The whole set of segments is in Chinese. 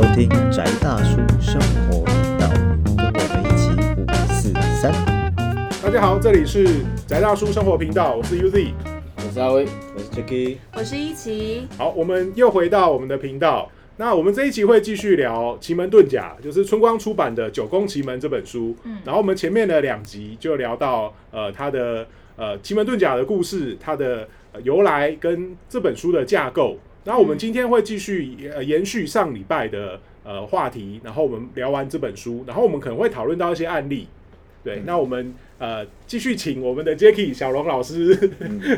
收听宅大叔生活频道，跟我们一起五四三。大家好，这里是宅大叔生活频道，我是 UZ。我是阿威，我是 Jacky，我是一奇，好，我们又回到我们的频道。那我们这一期会继续聊《奇门遁甲》，就是春光出版的《九宫奇门》这本书。嗯然后我们前面的两集就聊到呃它的呃奇门遁甲的故事，它的、呃由来跟这本书的架构。然后我们今天会继续呃延续上礼拜的呃话题，然后我们聊完这本书，然后我们可能会讨论到一些案例。对，那我们呃继续请我们的 Jacky 小龙老师，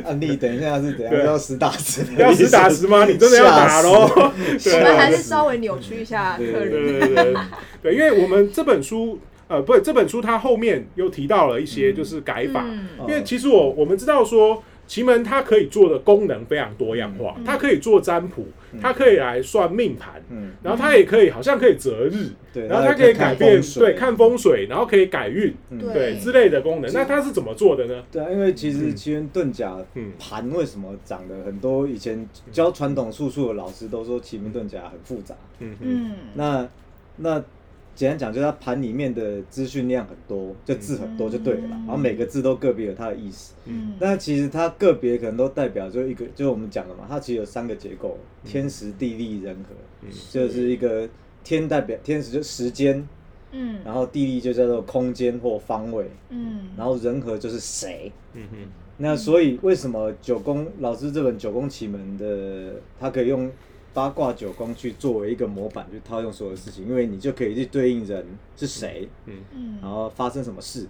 案例等一下是怎样？对要实打实的？要实打实吗？你真的要打喽？对我们还是稍微扭曲一下客对人。对对对对，因为我们这本书，呃，不，这本书它后面又提到了一些就是改法，因为其实我我们知道说奇门它可以做的功能非常多样化，嗯它可以做占卜，它可以来算命盘。嗯，然后它也可以，好像可以择日，对，然后它可以改变，对，看风风水，然后可以改运，嗯对对之类的功能。那它是怎么做的呢？对啊，因为其实奇门遁甲嗯盘为什么长得很多？以前教传统术数的老师都说奇门遁甲很复杂。嗯嗯嗯，那那简单讲，就是它盘里面的资讯量很多，就字很多就对了啦。嗯然后每个字都个别有它的意思。嗯但其实它个别可能都代表就一个，就是我们讲的嘛，它其实有三个结构：天时、地利、人和。嗯就是一个天代表天时就时间，嗯然后地利就叫做空间或方位，嗯然后人和就是谁。嗯哼那所以为什么九宫老师这本《九宫奇门》的，它可以用八卦九宫去作为一个模板去套用所有事情，因为你就可以去对应人是谁，嗯嗯然后发生什么事，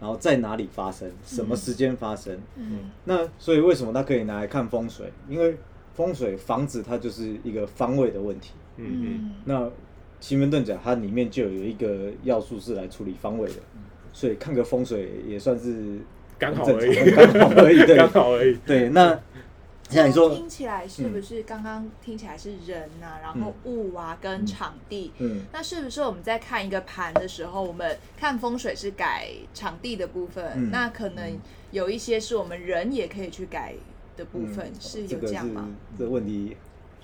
然后在哪里发生，什么时间发生。嗯那所以为什么它可以拿来看风水？因为风水房子它就是一个方位的问题。嗯嗯嗯那奇门遁甲它里面就有一个要素是来处理方位的，所以看个风水也算是刚好而已刚好而已。对 刚好而已。对，那像你说，听起来是不是刚刚听起来是人啊，然后物啊跟场地？嗯，那是不是我们在看一个盘的时候，我们看风水是改场地的部分，嗯。那可能有一些是我们人也可以去改的部分，嗯。是有这样吗？这个问题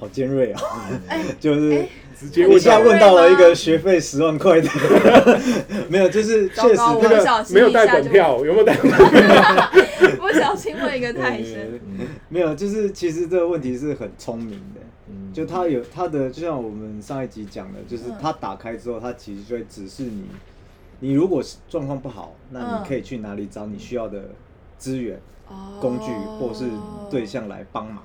好尖锐啊，哎 就是哎直接一问到下问到了一个学费十万块的，没有，就是确实糟糕这我不小心个没有带本票，有没有带本 票？不小心问一个太对深。没有，就是其实这个问题是很聪明的，嗯就他有他的，就像我们上一集讲的，就是嗯它打开之后，他其实就会指示你，你如果是状况不好，那嗯你可以去哪里找你需要的资源、哦工具或是对象来帮忙。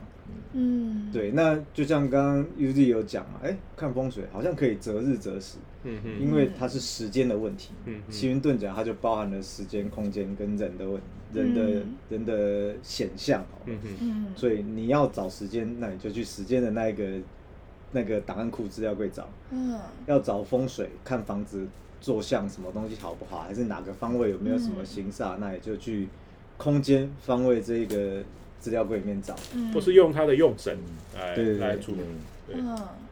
嗯，对，那就像刚刚 UZ 有讲嘛，哎，看风水好像可以择日择时，嗯嗯因为它是时间的问题。嗯嗯奇云遁甲它就包含了时间、空间跟人的问人的、嗯人的显象哦。嗯嗯嗯，所以你要找时间，那你就去时间的那一个那个档案库资料柜找。嗯要找风水，看房子坐向什么东西好不好，还是哪个方位有没有什么形煞，那也就去空间方位这一个资料柜里面找。嗯，或是用它的用神来来处理。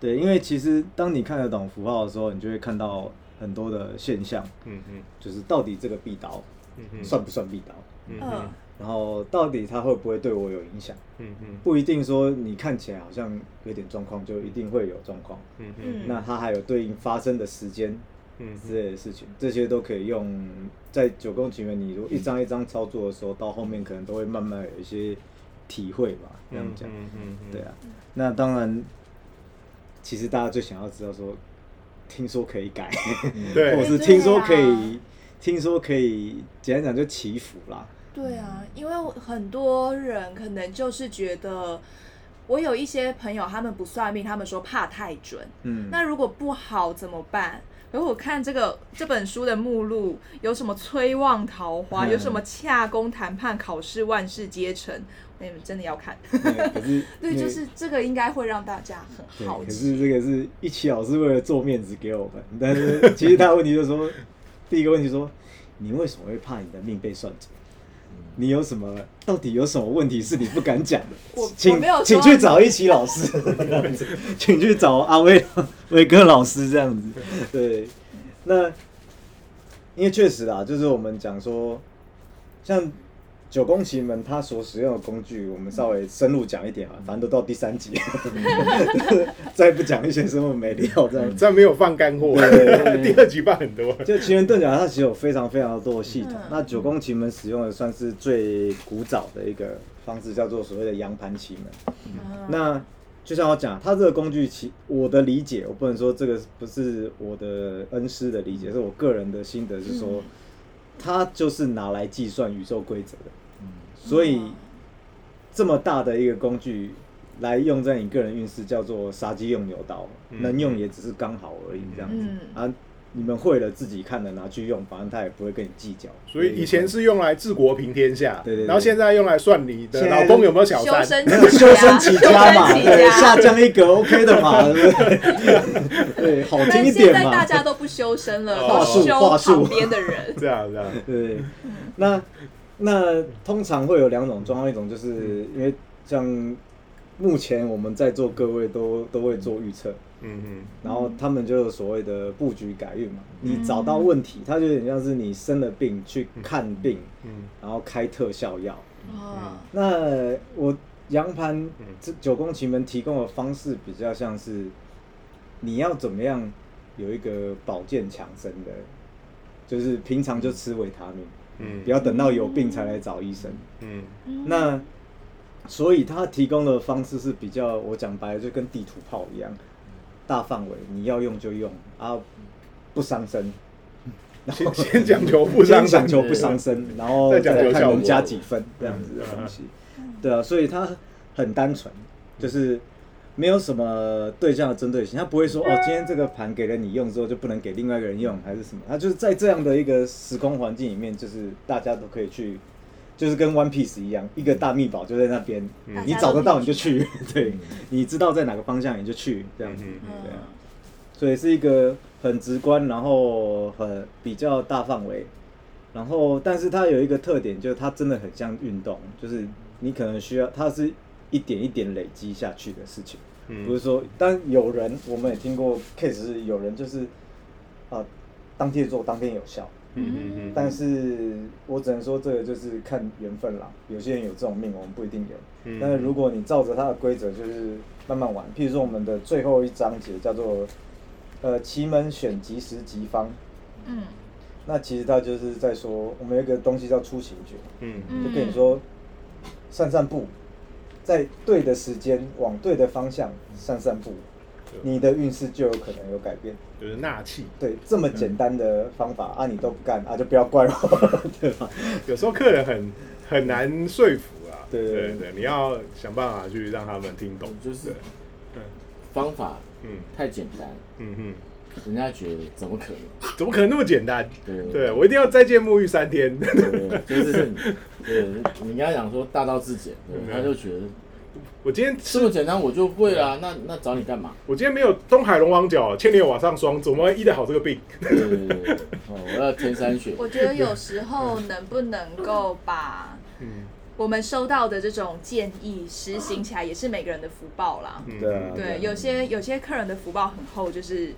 对。因为其实当你看得懂符号的时候，你就会看到很多的现象，嗯嗯就是到底这个必刀嗯嗯算不算必刀，嗯嗯然后到底它会不会对我有影响？嗯嗯不一定说你看起来好像有点状况，就一定会有状况。嗯嗯。那它还有对应发生的时间嗯之类的事情，这些都可以用在九宫奇缘，你如果一张一张操作的时候，到后面可能都会慢慢有一些体会吧。这样讲，嗯嗯对啊。那当然，其实大家最想要知道说，听说可以改，对或者是听说可以，听说可以，简单讲就祈福啦。对啊，因为很多人可能就是觉得，我有一些朋友他们不算命，他们说怕太准。嗯，那如果不好怎么办？可是我看这个这本书的目录，有什么催旺桃花，嗯有什么洽公谈判考试万事皆成，你们真的要看。对 就是这个应该会让大家很对，好可是。这个是一期老师为了做面子给我们，但是其实他问题就是说，第一个问题说，你为什么会怕你的命被算准？你有什么？到底有什么问题是你不敢讲的？我请请去找一奇老师，请去找阿威威哥老师这样子。对，那因为确实啦，就是我们讲说，像九宫奇门它所使用的工具，我们稍微深入讲一点啊，反正都到第三集，再不讲一些什么没料这样。这样没有放干货，对 第二集放很多。就奇门遁甲，它其实有非常非常多的系统嗯。那九宫奇门使用的算是最古早的一个方式，叫做所谓的阳盘奇门。嗯那就像我讲，它这个工具其我的理解，我不能说这个不是我的恩师的理解，是我个人的心得是说，嗯它就是拿来计算宇宙规则的。所以嗯这么大的一个工具来用在你个人运势，叫做杀鸡用牛刀，嗯能用也只是刚好而已，这样子、嗯啊。你们会了自己看了拿去用，反正他也不会跟你计较。所以以前是用来治国平天下，对对对然后现在用来算你的老公有没有小修三。修身起家嘛，对，下降一格 OK 的嘛，对不对？对，好听一点嘛。现在大家都不修身了，话都术话术修旁边的人。这样这样，对，那那通常会有两种状况，一种就是因为像目前我们在座各位都都会做预测，嗯嗯然后他们就有所谓的布局改运嘛。你找到问题，它就有点像是你生了病去看病，嗯。然后开特效药。哦，那我杨盘嗯。这九宫奇门提供的方式比较像是你要怎么样有一个保健强身的，就是平常就吃维他命，嗯。不要等到有病才来找医生。嗯。那所以他提供的方式是比较，我讲白了就跟地图炮一样，大范围你要用就用啊，不伤身。然后先先讲求不伤身。先讲求不伤身，然后再讲再求加几分这样子的东西。对啊，所以他很单纯，就是没有什么对象的针对性，他不会说哦，今天这个盘给了你用之后就不能给另外一个人用，还是什么？他就是在这样的一个时空环境里面，就是大家都可以去。就是跟 One Piece 一样，一个大秘宝就在那边，嗯你找得到你就去，对，你知道在哪个方向你就去，这样子，嗯对啊。所以是一个很直观，然后很比较大范围，然后但是它有一个特点，就是它真的很像运动，就是你可能需要它是一点一点累积下去的事情，嗯。不是说，但有人我们也听过 case 是有人就是啊、当天做当天有效，嗯嗯嗯，但是我只能说这个就是看缘分啦，有些人有这种命，我们不一定有。嗯但是如果你照着它的规则，就是慢慢玩。譬如说我们的最后一章节叫做呃奇门选吉时吉方，嗯。那其实它就是在说我们有一个东西叫出行诀，嗯。嗯。就跟你说散散步，在对的时间往对的方向散散步，你的运势就有可能有改变。就是纳气。对，这么简单的方法啊，你都不干啊，就不要怪我，对吧？有时候客人很很难说服啊，对对对，你要想办法去让他们听懂，就是对。嗯方法嗯。太简单，嗯嗯，人家觉得怎么可能？怎么可能那么简单？对对我一定要再见沐浴三天，对对，就是你对你跟他讲说大道至简，对嗯他就觉得我今天这么简单我就会啦，那那找你干嘛？我今天没有东海龙王角，千年瓦上霜，怎么会医得好这个病？对对对我要天山雪，我觉得有时候能不能够把嗯我们收到的这种建议实行起来，也是每个人的福报啦。嗯对啊对，有些有些客人的福报很厚，就是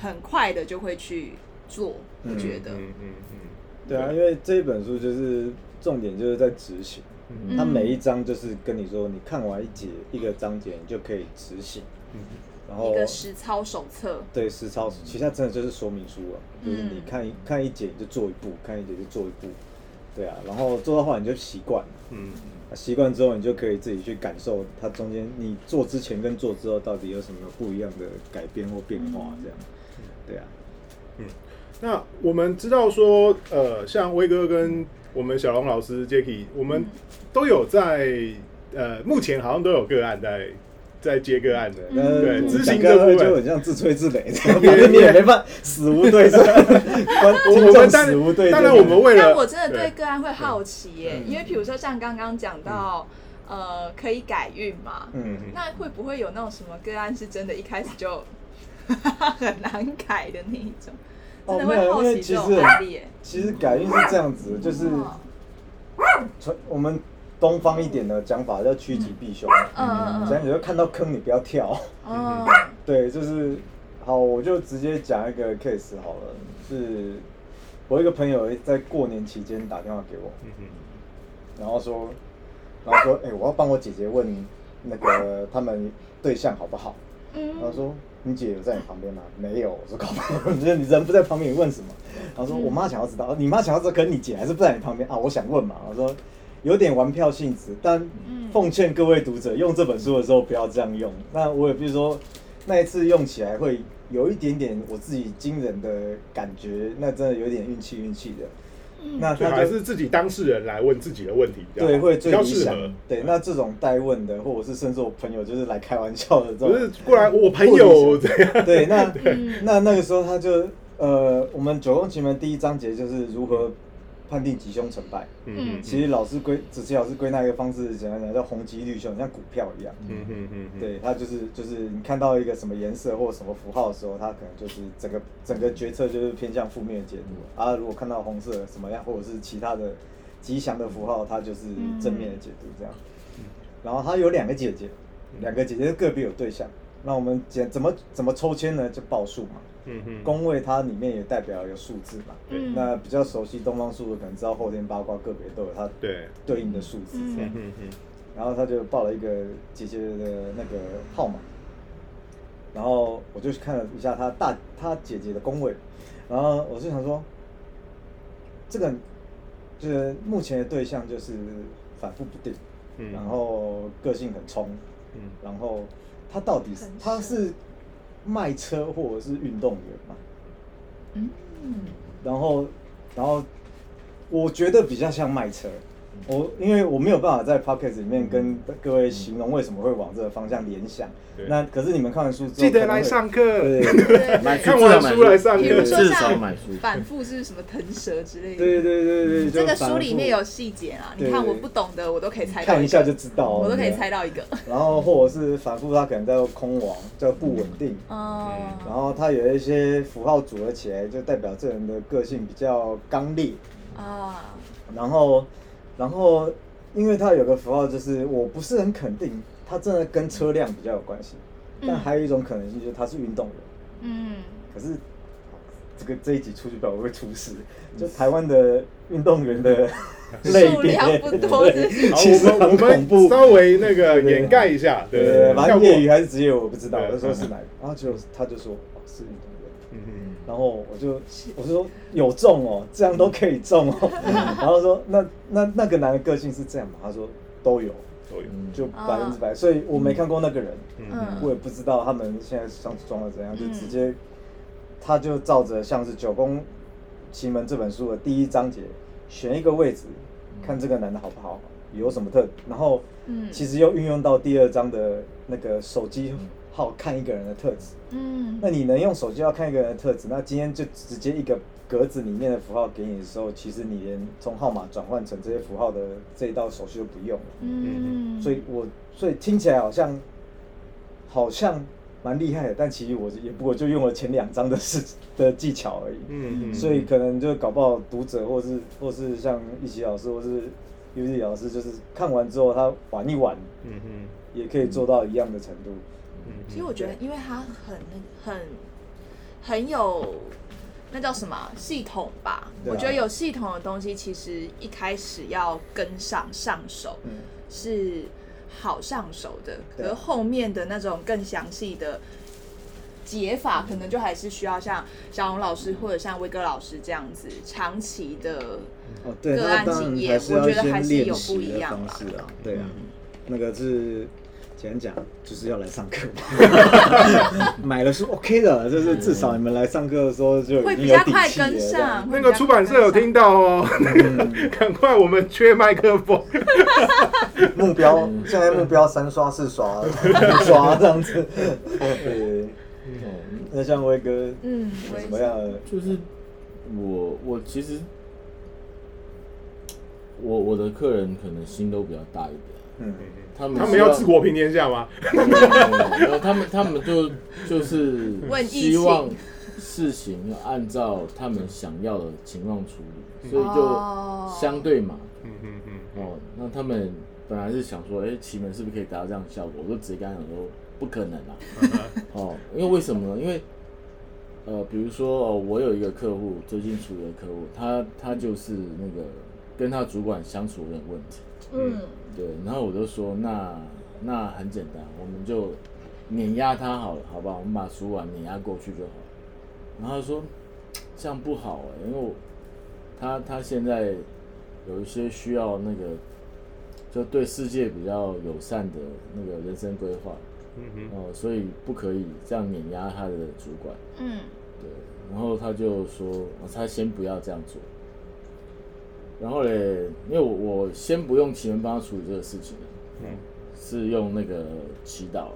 很快的就会去做。我觉得，嗯嗯嗯，对啊，因为这一本书就是重点就是在执行，嗯。它每一章就是跟你说，你看完一节一个章节，你就可以执行，嗯。然后一个实操手册。对实操，其实它真的就是说明书啊，就是嗯你看一看一节你就做一步，看一节就做一步，对啊，然后做到后来你就习惯了。嗯啊习惯之后，你就可以自己去感受它中间你做之前跟做之后到底有什么不一样的改变或变化，这样，对啊，嗯那我们知道说，呃，像威哥跟我们小龙老师 Jacky，我们都有在呃，目前好像都有个案在在接个案的，那对，我执讲个会行这部分。就很像自吹自擂，反正你也没办法，死无对证，我我们当死无对证。当然，我们为了但我真的对。对个案会好奇耶，因为比如说像刚刚讲到，呃，可以改运嘛，嗯，那会不会有那种什么个案是真的一开始就 很难改的那一种？真的会哦没有好奇这因为其实种案例耶。其实改运是这样子，就是嗯传我们东方一点的讲法叫趋吉避凶，嗯嗯这样你就看到坑你不要跳。嗯 对，就是好，我就直接讲一个 case 好了，是我一个朋友在过年期间打电话给我，嗯然后说，然后说，哎、我要帮我姐姐问那个他们对象好不好？嗯然后说你姐有在你旁边吗？没有。我说搞不好，你 你人不在旁边，你问什么？然后说我妈想要知道，你妈想要知道，可是你姐还是不在你旁边啊？我想问嘛。我说有点玩票性质，但嗯奉劝各位读者用这本书的时候不要这样用。那我也比如说那一次用起来会有一点点我自己惊人的感觉，那真的有点运气运气的。那他还是自己当事人来问自己的问题比较好，对，会最理想较适合。。对，那这种代问的，或者是甚至我朋友就是来开玩笑的这种，不是过来，我朋友这样。对，那嗯那那个时候他就呃，我们九宫奇门第一章节就是如何判定吉凶成败。嗯其实老师归子琪老师归纳一个方式，简单讲叫红吉绿凶，像股票一样。嗯嗯嗯嗯，对，它就是就是你看到一个什么颜色或什么符号的时候，它可能就是整个整个决策就是偏向负面的解读啊。如果看到红色什么样，或者是其他的吉祥的符号，它就是正面的解读这样。然后他有两个姐姐，两个姐姐个别有对象。那我们怎怎么怎么抽签呢？就报数嘛。嗯嗯，宫位它里面也代表有数字嘛。嗯。那比较熟悉东方数的，可能知道后天八卦个别都有它对，对应的数字。这样。嗯嗯嗯然后他就报了一个姐姐的那个号码，然后我就去看了一下他大他姐姐的宫位，然后我就想说，这个就是目前的对象就是反复不定，嗯。然后个性很冲，嗯。然后他到底是他是卖车或者是运动员嘛？嗯然后，然后我觉得比较像卖车。我因为我没有办法在 podcast 里面跟各位形容为什么会往这个方向联想。那可是你们看完书之后，记得来上课。对对买书看完书来上课比如说至少像买书。反复是什么腾蛇之类的。对对对对，这个书里面有细节啊，你看我不懂的，我都可以猜到看一下就知道哦，我都可以猜到一个。然后或者是反复，它可能叫空亡，叫不稳定。哦，然后它有一些符号组合起来，就代表这人的个性比较刚烈。啊，然后，然后，因为它有个符号，就是我不是很肯定，它真的跟车辆比较有关系。但嗯还有一种可能性就是他是运动员，嗯，可是这个这一集出去不知道会出事。就台湾的运动员的 类数别不多对，其实我们我很恐怖们。稍微那个掩盖一下，对对对，反正业余还是职业我不知道，对我就说是哪个，然后就他就说哦是运动员。嗯嗯然后我就我就说有中哦，这样都可以中哦。然后说那那那个男的个性是这样吗？他说都有，都有，就百分之百。所以我没看过那个人，我也不知道他们现在相处状况怎样，就嗯。直接他就照着像是《九宫奇门》这本书的第一章节，选一个位置，看这个男的好不好，有什么特，然后嗯。其实又运用到第二章的那个手机号看一个人的特质。嗯那你能用手机要看一个人的特质，那今天就直接一个格子里面的符号给你的时候，其实你连从号码转换成这些符号的这一道手续都不用了。嗯，所以我所以听起来好像好像蛮厉害的，但其实我也不过就用了前两章的事的技巧而已。嗯嗯，所以可能就搞不好读者或是或是像一奇老师或是 U D 老师，就是看完之后他玩一玩，嗯嗯也可以做到一样的程度。嗯，其实我觉得，因为它很很很有那叫什么啊系统吧？啊。我觉得有系统的东西，其实一开始要跟上上手嗯，是好上手的，可是后面的那种更详细的。解法可能就还是需要像小龙老师或者像威哥老师这样子长期的个案经验我觉得还是有不一样啦。方式啊，对啊。嗯，那个是简单讲就是要来上课。嘛，买了书 OK 的，就是至少你们来上课的时候就会已经有比较快底气了跟上。那个出版社有听到哦，赶快，我们缺麦克风。目标现在目标三刷四刷五刷这样子，对。那像威哥嗯，怎么样？就是我我其实我我的客人可能心都比较大一点，嗯，他们他们要治国平天下吗？他们他们就就是希望事情要按照他们想要的情况处理，所以哦就相对嘛，嗯嗯嗯，哦，那他们本来是想说，哎、奇门是不是可以达到这样的效果？我就直接跟他讲说，不可能啊。哦，因为为什么呢？因为呃，比如说、哦、我有一个客户，最近处理的客户，他他就是那个跟他主管相处有点问题。嗯对，然后我就说那那很简单，我们就碾压他好了，好不好？我们把主管碾压过去就好了。然后他说这样不好哎、因为我他他现在有一些需要那个就对世界比较友善的那个人生规划嗯哼，哦、所以不可以这样碾压他的主管。嗯对，然后他就说，哦他先不要这样做。然后嘞，因为我我先不用奇门帮他处理这个事情，嗯是用那个祈祷，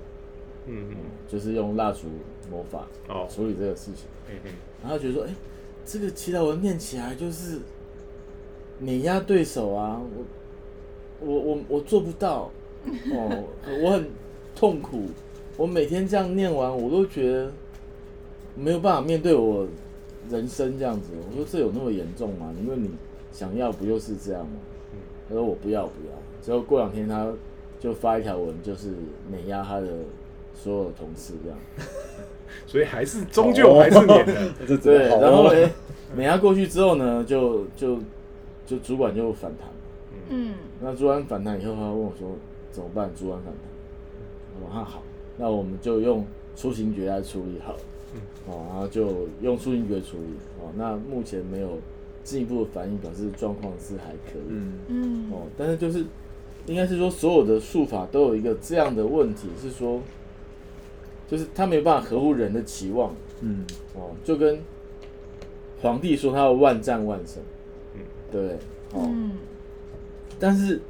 嗯嗯，就是用蜡烛魔法哦处理这个事情。嗯嗯然后觉得说，哎，这个祈祷文念起来就是碾压对手啊，我我我我做不到，哦，我很痛苦，我每天这样念完，我都觉得没有办法面对我人生这样子。我说这有那么严重吗？因为你想要不就是这样吗？他说我不要不要。之后过两天他就发一条文，就是碾压他的所有同事这样。所以还是终究还是碾的。对，然后呢，碾压过去之后呢，就就就主管就反弹。嗯那主管反弹以后，他问我说怎么办？主管反弹，我说那好，那我们就用出行诀来处理好了。哦，然后就用出行诀处理。哦，那目前没有进一步的反应，表示状况是还可以。嗯。嗯。哦，但是就是应该是说，所有的术法都有一个这样的问题，是说，就是他没有办法合乎人的期望。嗯。哦，就跟皇帝说他要万战万胜，嗯。对不对？哦，嗯。但是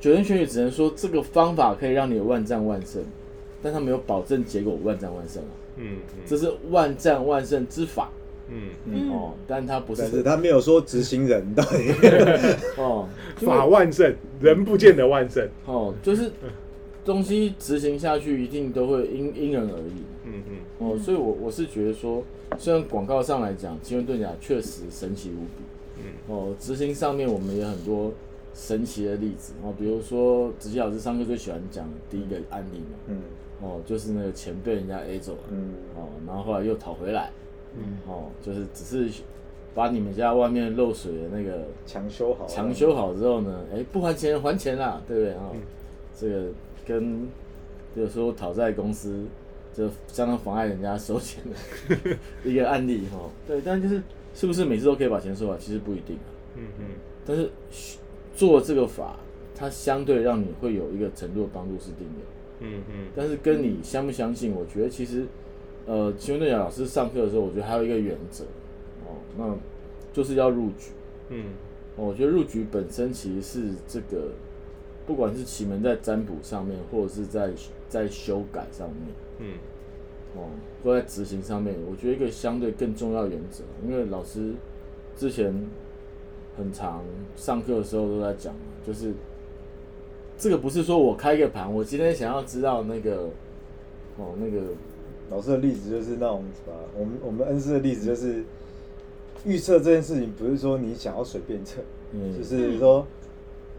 九天玄女只能说这个方法可以让你万战万胜，但他没有保证结果万战万胜啊，嗯。这是万战万胜之法嗯。嗯。哦，但他不是但是他没有说执行人到底。哦，嗯，法万圣，人不见得万圣。哦，就是东西执行下去一定都会因因人而异。嗯嗯。哦，所以我我是觉得说，虽然广告上来讲，奇门遁甲确实神奇无比，嗯。哦，执行上面我们也很多神奇的例子。哦，比如说子琪老师上课最喜欢讲第一个案例嘛，嗯。哦，就是那个钱被人家 A 走了，嗯。哦，然后后来又讨回来，嗯哦，就是只是把你们家外面漏水的那个强修好了，墙修好之后呢，哎，不还钱还钱啦，对不对？哦，嗯这个跟有时候讨债公司就相当妨碍人家收钱的 一个案例哈、哦。对，但就是是不是每次都可以把钱收完，其实不一定啊。嗯嗯但是做这个法，它相对让你会有一个程度的帮助是定的。嗯嗯但是跟你相不相信，我觉得其实，呃，奇门遁甲老师上课的时候，我觉得还有一个原则哦，那就是要入局。嗯。哦，我觉得入局本身其实是这个，不管是奇门在占卜上面，或者是在在修改上面，嗯。哦，或在执行上面，我觉得一个相对更重要原则，因为老师之前很长上课的时候都在讲嘛，就是这个不是说我开个盘，我今天想要知道那个哦那个老师的例子就是那种什么，我们我们恩师的例子就是预测这件事情，不是说你想要随便测，嗯就是说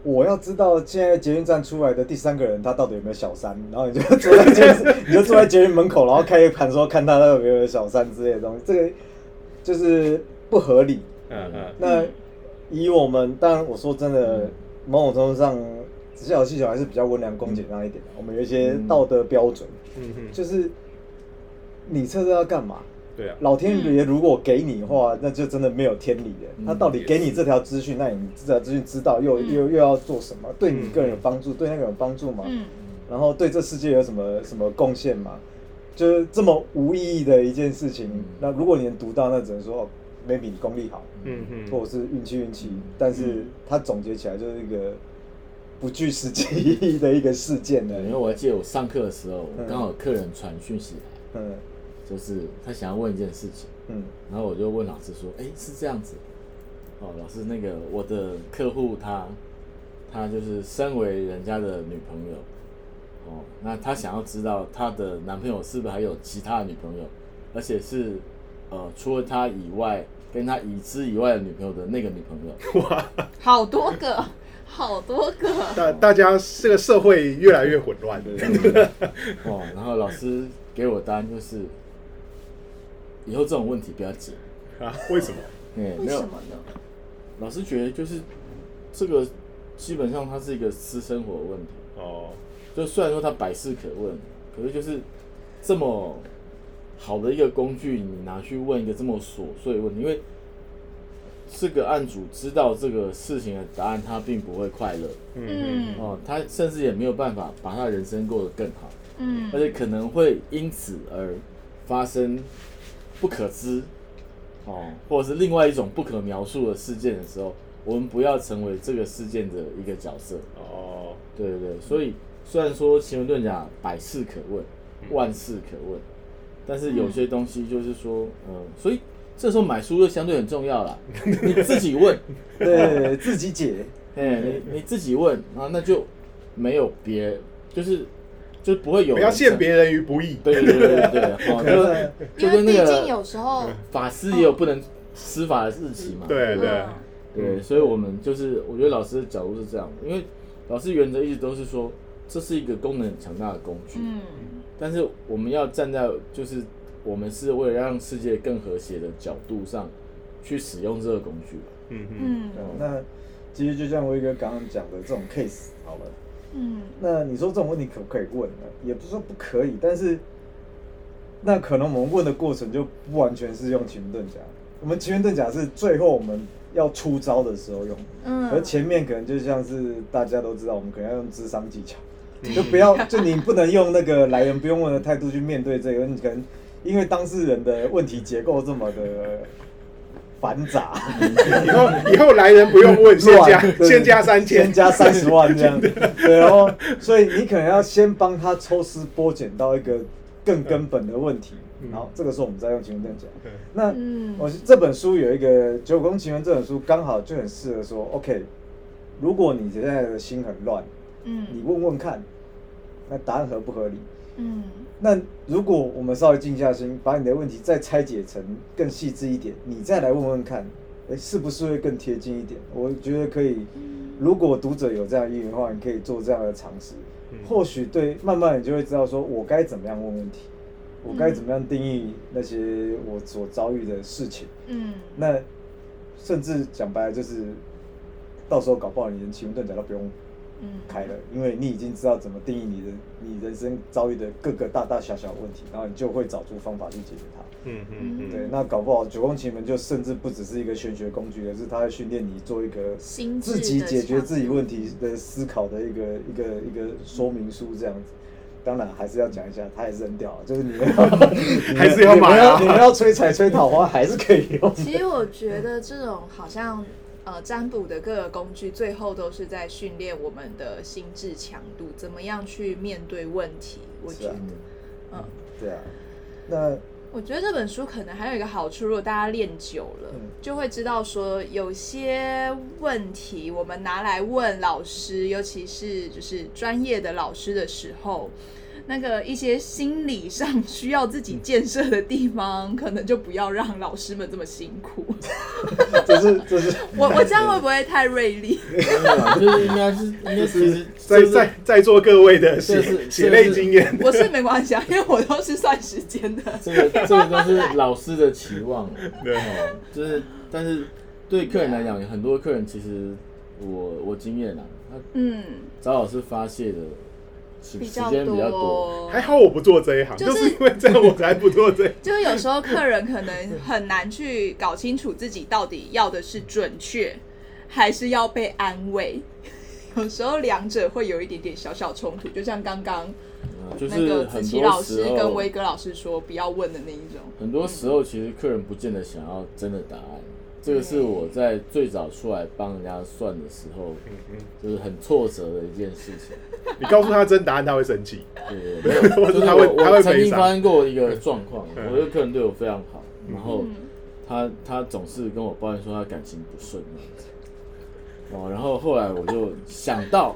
我要知道现在捷运站出来的第三个人他到底有没有小三，然后你就坐在捷运，你就坐在捷运门口，然后开一盘说看他有没有小三之类的东西，这个就是不合理。嗯嗯那以我们，当然我说真的，某种程度上，直销系统还是比较温良恭俭让一点的。我们有一些道德标准，嗯嗯，就是你测这要干嘛？对啊，老天爷如果给你的话，那就真的没有天理了。嗯他到底给你这条资讯，那你这条资讯知道又又又要做什么？对你嗯个人有帮助，对那个人有帮助吗？嗯然后对这世界有什么什么贡献吗？就是这么无意义的一件事情嗯。那如果你能读到，那只能说哦，maybe 你功力好，嗯嗯，或者是运气运气。但是他总结起来就是一个不具实际意义的一个事件呢，。因为我还记得我上课的时候，嗯刚好客人传讯息来，嗯就是他想要问一件事情。嗯然后我就问老师说：“哎，是这样子，哦，老师，那个我的客户他，他就是身为人家的女朋友，哦，那他想要知道他的男朋友是不是还有其他的女朋友，而且是呃除了他以外，跟他已知以外的女朋友的那个女朋友。哇好多个，好多个，大大家这个社会越来越混乱。哦，然后老师给我答案就是，以后这种问题不要解，啊？为什么？哎，没有为什么呢？老师觉得就是这个基本上它是一个私生活的问题。哦，就虽然说它百事可问，可是就是这么好的一个工具，你拿去问一个这么琐碎的问题，因为这个案主知道这个事情的答案，他并不会快乐嗯嗯哦，他甚至也没有办法把他人生过得更好，嗯而且可能会因此而发生不可知哦，或者是另外一种不可描述的事件的时候，我们不要成为这个事件的一个角色。哦，对对对，所以虽然说奇门遁甲百事可问，万事可问，但是有些东西就是说，嗯、所以这时候买书就相对很重要了。你自己问，对自己解，哎，你你自己问啊，那就没有别，就是就不会有不要陷别人于不义。对对对对对，哦，就因为就跟那毕竟有个时候，法师也有不能施法的日期嘛。对对。嗯。对，所以我们就是，我觉得老师的角度是这样的，因为老师原则一直都是说，这是一个功能很强大的工具，嗯。但是我们要站在就是我们是为了让世界更和谐的角度上去使用这个工具。吧。嗯嗯。嗯那其实就像威哥刚刚讲的这种 case 好了，嗯。那你说这种问题可不可以问呢？也不是说不可以，但是那可能我们问的过程就不完全是用奇门遁甲，我们奇门遁甲是最后我们要出招的时候用，嗯，而前面可能就像是大家都知道，我们可能要用智商技巧，嗯。就不要就你不能用那个来源不用问的态度去面对这个，你可能因为当事人的问题结构这么的繁杂，以后以后来人不用问，先加 先加三千。先，加三十万这样，对，然后所以你可能要先帮他抽丝剥茧到一个更根本的问题，嗯。然后这个时候我们再用奇门遁甲嗯。那嗯。我这本书有一个《九宫奇门》这本书刚好就很适合说，OK，如果你现在的心很乱，嗯。你问问看，那答案合不合理？嗯那如果我们稍微静下心，把你的问题再拆解成更细致一点，你再来问问看，哎，是不是会更贴近一点？我觉得可以。如果读者有这样意愿的话，你可以做这样的尝试，嗯或许对，慢慢你就会知道说，我该怎么样问问题，我该怎么样定义那些我所遭遇的事情。嗯那甚至讲白了，就是到时候搞不好你连奇门遁甲都不用嗯开了，因为你已经知道怎么定义你的你人生遭遇的各个大大小小的问题，然后你就会找出方法去解决它。嗯嗯嗯，对，那搞不好九宫奇门就甚至不只是一个玄学工具，而是它在训练你做一个自己解决自己强问题的思考的一个一个一个说明书这样子。当然还是要讲一下，它也是很屌啊，就是你们要 还是要买啊你们要你们要吹彩吹桃花还是可以用。其实我觉得这种好像呃占卜的各个工具，最后都是在训练我们的心智强度，怎么样去面对问题。我觉得，嗯，对啊，那我觉得这本书可能还有一个好处，如果大家练久了，嗯就会知道说有些问题我们拿来问老师，尤其是就是专业的老师的时候。那个一些心理上需要自己建设的地方，可能就不要让老师们这么辛苦。这是这是 我我这样会不会太锐利？没有就是应该是应该是在在在座各位的血血泪经验，我是没关系啊，因为我都是算时间的。这个这个都是老师的期望，对哦，就是但是对客人来讲，很多客人其实我我经验啊，他嗯，找老师发泄的时比较时间比较多，还好我不做这一行，就就是是因为这样我才不做这一行。就是有时候客人可能很难去搞清楚自己到底要的是准确，还是要被安慰。有时候两者会有一点点小小冲突，就像刚刚那个子琪老师跟威哥老师说不要问的那一种。很多时候，其实客人不见得想要真的答案。这个是我在最早出来帮人家算的时候，就是很挫折的一件事情。你告诉他真答案，他会生气。对没有，就是他会我他会我曾经发生过一个状况，嗯我的客人对我非常好，然后嗯他他总是跟我抱怨说他感情不顺那样子。哦，然后后来我就想到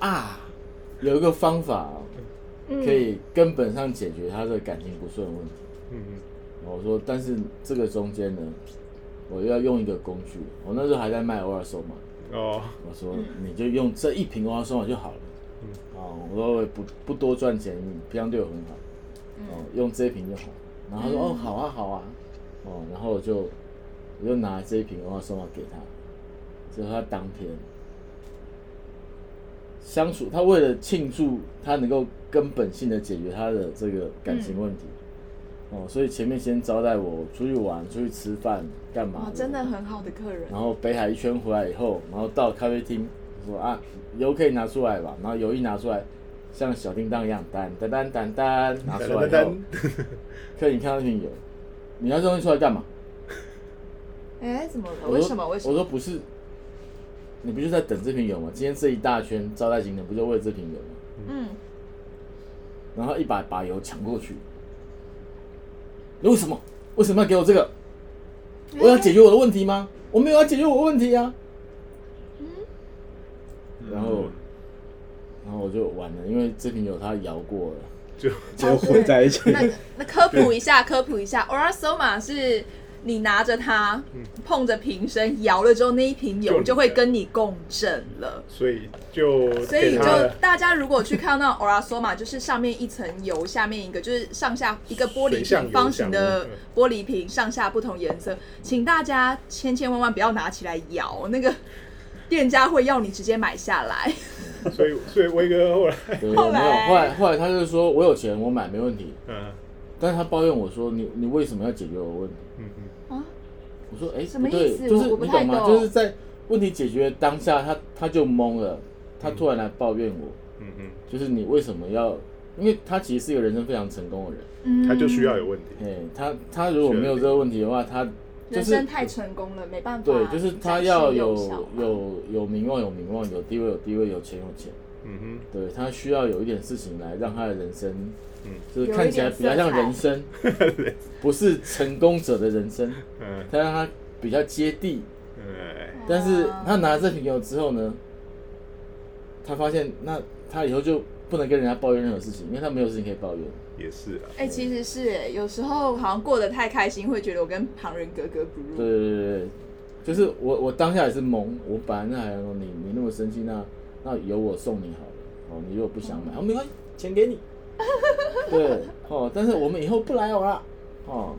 啊，有一个方法嗯可以根本上解决他的感情不顺的问题。嗯嗯我说，但是这个中间呢，我要用一个工具。我那时候还在卖欧尔收嘛，哦，我说你就用这一瓶欧尔收嘛就好了。嗯哦，我说我也不不多赚钱，你平常对我很好，哦，用这一瓶就好。然后他说、哦好啊好啊，哦，然后我就我就拿这一瓶欧尔收嘛给他，结果他当天相处，他为了庆祝他能够根本性的解决他的这个感情问题，哦，所以前面先招待我出去玩、出去吃饭，干嘛哇，？真的很好的客人。然后北海一圈回来以后，然后到咖啡厅说啊，油可以拿出来吧？然后油一拿出来，像小叮当一样，噔噔噔噔噔拿出来以后，客人你看到那瓶油，你拿这东西出来干嘛？哎，怎么了？为什么？为什么？我说不是，你不就在等这瓶油吗？今天这一大圈招待行程不就为了这瓶油吗？嗯，然后一把把油抢过去，你为什么？为什么要给我这个？我要解决我的问题吗？我没有要解决我的问题啊。然后，然后我就完了，因为这瓶酒它摇过了。就就混在一起。那那科普一下，科普一下，Ora Soma 是你拿着它，碰着瓶身摇了之后，那一瓶油就会跟你共振了。所以就所以就大家如果去看到 Ora Soma，就是上面一层油，下面一个就是上下一个玻璃瓶方形的玻璃瓶，上下不同颜色，请大家千千万万不要拿起来摇，那个店家会要你直接买下来。所以所以威哥后来，后。来后来后来他就说我有钱，我买没问题。嗯但是他抱怨我说你你为什么要解决我的问题？嗯我说哎，什么不对意思就是你懂吗？就是在问题解决当下，他他就懵了，他突然来抱怨我，嗯嗯，就是你为什么要？因为他其实是一个人生非常成功的人，嗯他就需要有问题，哎，他他如果没有这个问题的话，他就是人生太成功了，没办法。对，就是他要有有有名望有名望，有地位有地位，有钱有钱。嗯哼。对他需要有一点事情来让他的人生，嗯。就是看起来比较像人生，不是成功者的人生，嗯。他让他比较接地。嗯但是他拿了这瓶油之后呢，他发现那他以后就不能跟人家抱怨任何事情，因为他没有事情可以抱怨。也是啊，哎、其实是哎，有时候好像过得太开心，会觉得我跟旁人格格不入。对对对对，就是我我当下也是懵，我本来那还说你你那么生气，那那由我送你好了，哦，你如果不想买，哦没关系，钱给你。对，哦，但是我们以后不来往了，哦，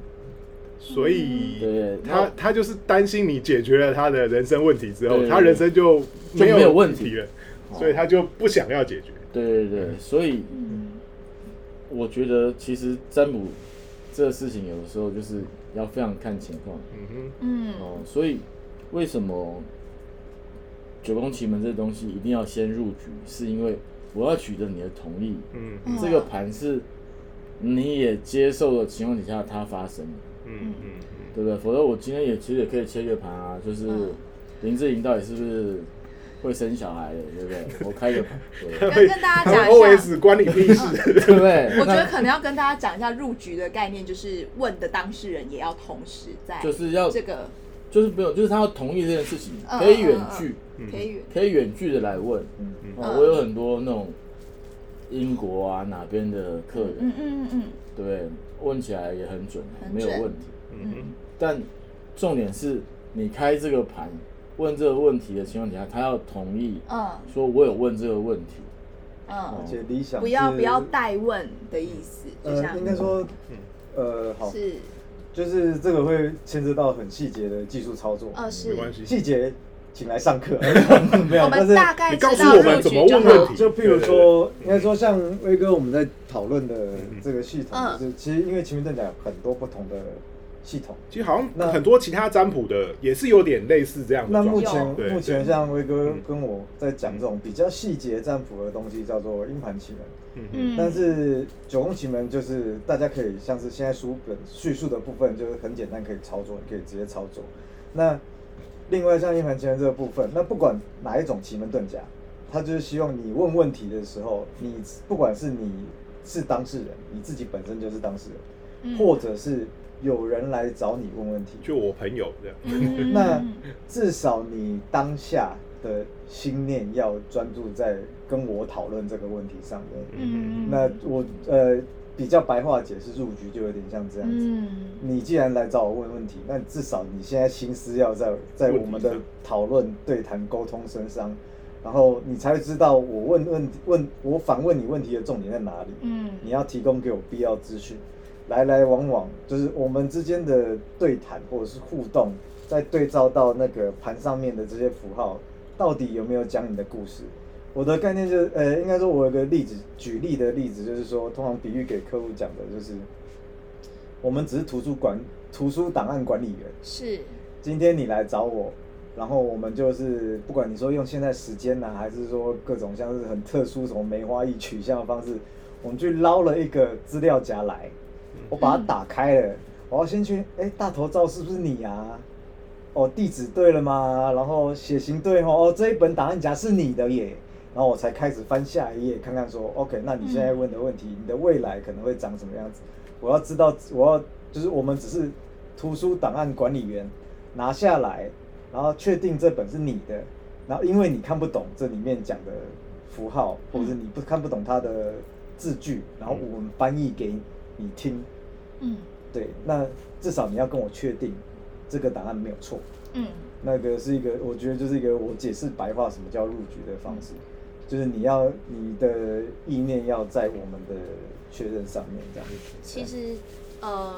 所以对他他就是担心你解决了他的人生问题之后，他人生就就没有问题题了，哦所以他就不想要解决。对对对，所以嗯，我觉得其实占卜这个事情有的时候就是要非常看情况嗯哼嗯，哦，所以为什么九宫奇门这东西一定要先入局，是因为我要取得你的同意，哼，嗯嗯这个盘是你也接受的情况底下它发生的，嗯嗯嗯对不对？否则我今天也其实也可以切个盘啊，就是嗯林志颖到底是不是会生小孩的，对不对？我开个盘，对嗯，跟跟大家他讲一下 OS 关你屁事。对不对？我觉得可能要跟大家讲一下入局的概念，就是问的当事人也要同时在就是要这个就是没有，就是他要同意这件事情，嗯可以远距，嗯可以可以远距的来问。嗯。哦，嗯。我有很多那种英国啊哪边的客人，嗯嗯嗯嗯。对？问起来也很准，没有问题。嗯。但重点是你开这个盘问这个问题的情况底下，他要同意嗯。说我有问这个问题。嗯。而且理想不要不要代问的意思，就呃，像应该说，呃，好，是。就是这个会牵涉到很细节的技术操作，呃是。没关系。细节请来上课，没有，我但是大概你告诉我们怎么问问题。就譬如说，应该说像威哥我们在讨论的这个系统，嗯。就是其实因为奇门遁甲有很多不同的系统，其实好像那很多其他占卜的也是有点类似这样的那目况。前对目前像威哥嗯跟我在讲这种比较细节占卜的东西，叫做阴盘奇门。嗯嗯。但是九宫奇门就是大家可以像是现在书本叙述的部分，就是很简单可以操作，你可以直接操作。那另外像一盘棋门这个部分，那不管哪一种奇门遁甲，他就是希望你问问题的时候，你不管是你是当事人，你自己本身就是当事人，嗯或者是有人来找你问问题，就我朋友这样。嗯 那至少你当下的心念要专注在跟我讨论这个问题上面。嗯那我呃比较白话解释入局就有点像这样子。嗯你既然来找我问问题，那至少你现在心思要在在我们的讨论、对谈、沟通身上，然后你才会知道我问问问我反问你问题的重点在哪里。嗯你要提供给我必要资讯，来来往往就是我们之间的对谈或者是互动，再对照到那个盘上面的这些符号，到底有没有讲你的故事？我的概念就是，呃，应该说我有个例子，举例的例子就是说，通常比喻给客户讲的就是，我们只是图书馆图书档案管理员，是，今天你来找我，然后我们就是不管你说用现在时间呢、还是说各种像是很特殊什么梅花易取向的方式，我们去捞了一个资料夹来，我把它打开了，我要先去，哎，大头照是不是你啊？哦，地址对了吗？然后血型对哦，哦，这一本档案夹是你的耶。然后我才开始翻下一页，看看说，OK，那你现在问的问题，你的未来可能会长什么样子？我要知道，我要就是我们只是图书档案管理员拿下来，然后确定这本是你的，然后因为你看不懂这里面讲的符号，或者是你不看不懂它的字句，然后我们翻译给你听，嗯。对，那至少你要跟我确定这个档案没有错。嗯。那个是一个，我觉得就是一个我解释白话什么叫入局的方式，就是你要你的意念要在我们的确认上面这样子。其实呃。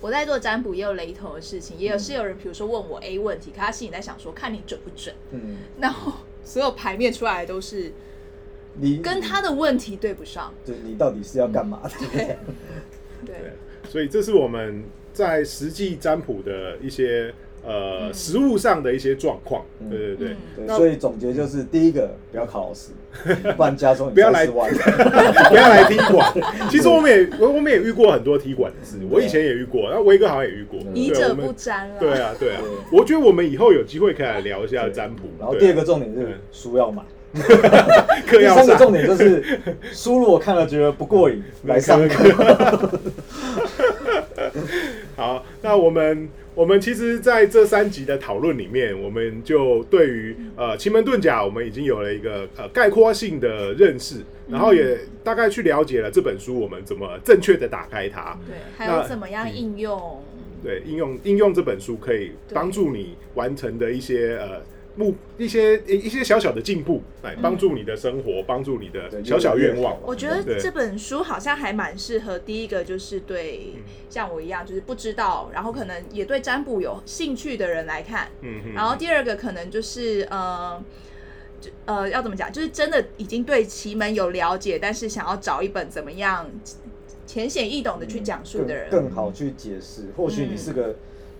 我在做占卜也有雷同的事情，也有是有人，比如说问我 A 问题，可他心里在想说看你准不准，嗯，然后所有牌面出来都是你跟他的问题对不上，就你到底是要干嘛的？对 对，所以这是我们在实际占卜的一些呃嗯实物上的一些状况。嗯对对对嗯，对，所以总结就是第一个不要考老师，不然加重你不要来30万。不要来踢馆。其实我们也我我们也遇过很多踢馆的事，我以前也遇过，然后威哥好像也遇过。疑者不占了。对啊，对啊对，我觉得我们以后有机会可以来聊一下占卜。然后第二个重点是嗯书要买，课要上第三个重点就是书如果看了觉得不过瘾，来上课。好，那我们我们其实在这三集的讨论里面，我们就对于呃奇门遁甲，我们已经有了一个呃概括性的认识，然后也大概去了解了这本书我们怎么正确的打开它。对，还有怎么样应用？对，应用应用这本书可以对帮助你完成的一些呃目一些一些小小的进步，来帮助你的生活，帮助你的小小愿望。我觉得这本书好像还蛮适合。第一个就是对像我一样，就是不知道，然后可能也对占卜有兴趣的人来看。嗯哼然后第二个可能就是呃。就呃，要怎么讲？就是真的已经对奇门有了解，但是想要找一本怎么样浅显易懂的去讲述的人，更更好去解释。或许你是个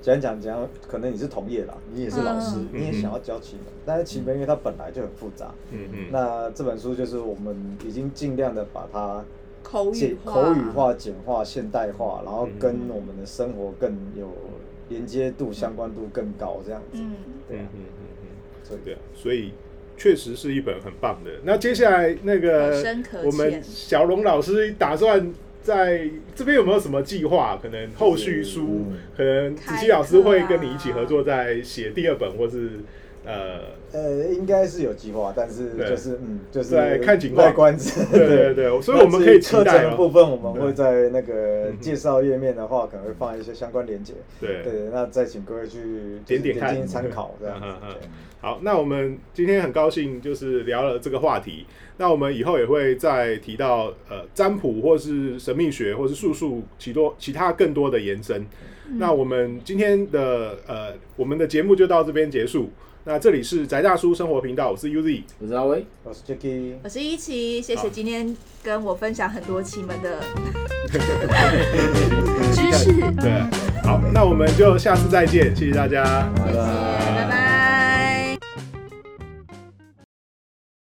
讲讲讲，可能你是同业啦，你也是老师，嗯。你也想要教奇门，但是奇门因为它本来就很复杂，嗯嗯，那这本书就是我们已经尽量的把它口简语化，口语化、简化、现代化，然后跟嗯我们的生活更有连接度、相关度更高，这样子。嗯，对啊。嗯，嗯嗯哼。所以对啊，所以确实是一本很棒的。那接下来那个我们小龙老师打算在这边有没有什么计划？可能后续书，嗯可能子琪老师会跟你一起合作，在写第二本，或是呃，呃，应该是有计划，但是就是嗯，就是在看情况待观之。对对对，所以我们可以期课程。的部分，我们会在那个嗯介绍页面的话，可能会放一些相关连接。对对，那再请各位去点点看参考这样子好，那我们今天很高兴就是聊了这个话题。那我们以后也会再提到呃占卜或是神秘学或是术数其多其他更多的延伸。那我们今天的呃我们的节目就到这边结束。那这里是宅大叔生活频道，我是 Uzi，我是阿威，我是 Jacky，我是一奇，谢谢今天跟我分享很多奇门的 知识。对，好，那我们就下次再见，谢谢大家。拜拜。拜拜